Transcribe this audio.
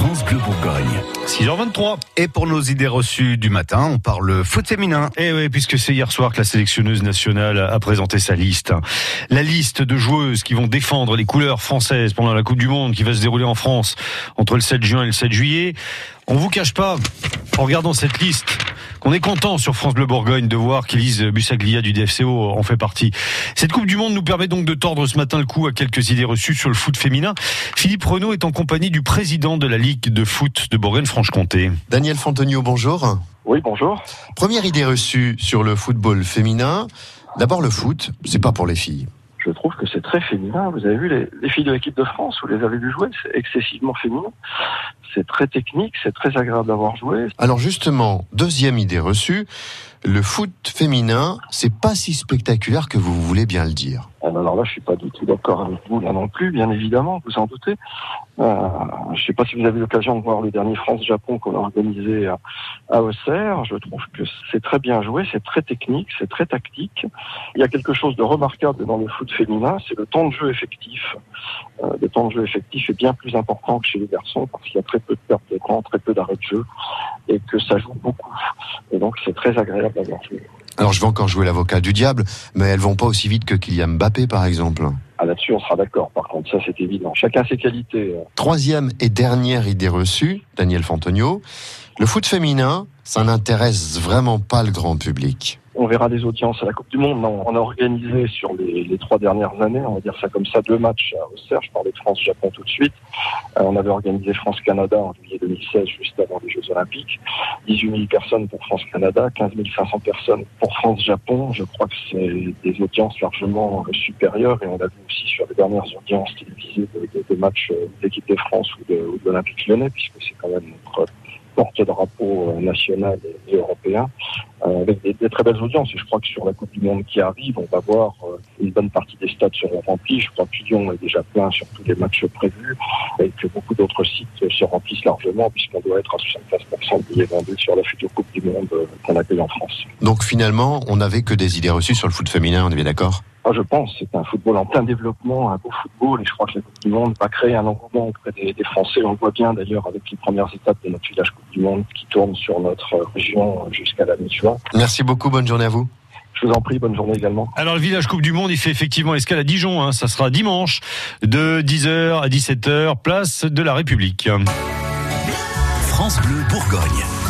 France Bleu Bourgogne. 6h23. Et pour nos idées reçues du matin, on parle foot féminin. Et oui, puisque c'est hier soir que la sélectionneuse nationale a présenté sa liste. La liste de joueuses qui vont défendre les couleurs françaises pendant la Coupe du Monde qui va se dérouler en France entre le 7 juin et le 7 juillet. On vous cache pas, en regardant cette liste, qu'on est content sur France Bleu Bourgogne de voir qu'Élise Bussaglia du DFCO en fait partie. Cette Coupe du Monde nous permet donc de tordre ce matin le coup à quelques idées reçues sur le foot féminin. Philippe Renaud est en compagnie du président de la Ligue de foot de Bourgogne-Franche-Comté. Daniel Fontenio, bonjour. Oui, bonjour. Première idée reçue sur le football féminin. D'abord, le foot, c'est pas pour les filles. Je trouve que c'est très féminin. Vous avez vu les, les filles de l'équipe de France, vous les avez vues jouer, c'est excessivement féminin. C'est très technique, c'est très agréable d'avoir joué. Alors justement, deuxième idée reçue, le foot féminin, c'est pas si spectaculaire que vous voulez bien le dire. Alors là, je suis pas du tout d'accord avec vous là non plus, bien évidemment, vous en doutez. Euh, je sais pas si vous avez l'occasion de voir le dernier France-Japon qu'on a organisé à, Auxerre. Je trouve que c'est très bien joué, c'est très technique, c'est très tactique. Il y a quelque chose de remarquable dans le foot féminin, c'est le temps de jeu effectif. Euh, le temps de jeu effectif est bien plus important que chez les garçons parce qu'il y a très peu de pertes de très peu d'arrêt de jeu et que ça joue beaucoup. Et donc c'est très agréable Alors je vais encore jouer l'avocat du diable, mais elles vont pas aussi vite que Kylian Mbappé par exemple. Ah, là-dessus, on sera d'accord. Par contre, ça, c'est évident. Chacun ses qualités. euh. Troisième et dernière idée reçue, Daniel Fontenio, le foot féminin, ça n'intéresse vraiment pas le grand public. On verra des audiences à la Coupe du Monde. On a organisé sur les, les trois dernières années, on va dire ça comme ça, deux matchs à Auxerre. Je parlais de France-Japon tout de suite. Euh, on avait organisé France-Canada en juillet 2016, juste avant les Jeux Olympiques. 18 000 personnes pour France-Canada, 15 500 personnes pour France-Japon. Je crois que c'est des audiences largement supérieures et on l'a vu aussi sur les dernières audiences télévisées de- de- des matchs euh, d'équipe de France ou de, de l'Olympique lyonnais, puisque c'est quand même notre porte-drapeau euh, national et, européen, euh, avec des, des très belles audiences. Et je crois que sur la Coupe du Monde qui arrive, on va voir euh, une bonne partie des stades seront remplis. Je crois que Lyon est déjà plein sur tous les matchs prévus et que beaucoup d'autres sites se remplissent largement puisqu'on doit être à 75% de billets vendus sur la future Coupe du Monde euh, qu'on accueille en France. Donc finalement, on n'avait que des idées reçues sur le foot féminin, on est bien d'accord? Ah, je pense c'est un football en plein développement, un beau football, et je crois que la Coupe du Monde va créer un engouement auprès des, des Français. On le voit bien d'ailleurs avec les premières étapes de notre village Coupe du Monde qui tourne sur notre euh, région jusqu'à la mi-juin. Merci beaucoup, bonne journée à vous. Je vous en prie, bonne journée également. Alors le village Coupe du Monde, il fait effectivement escale à Dijon. Hein. Ça sera dimanche de 10h à 17h, place de la République. France Bleu Bourgogne.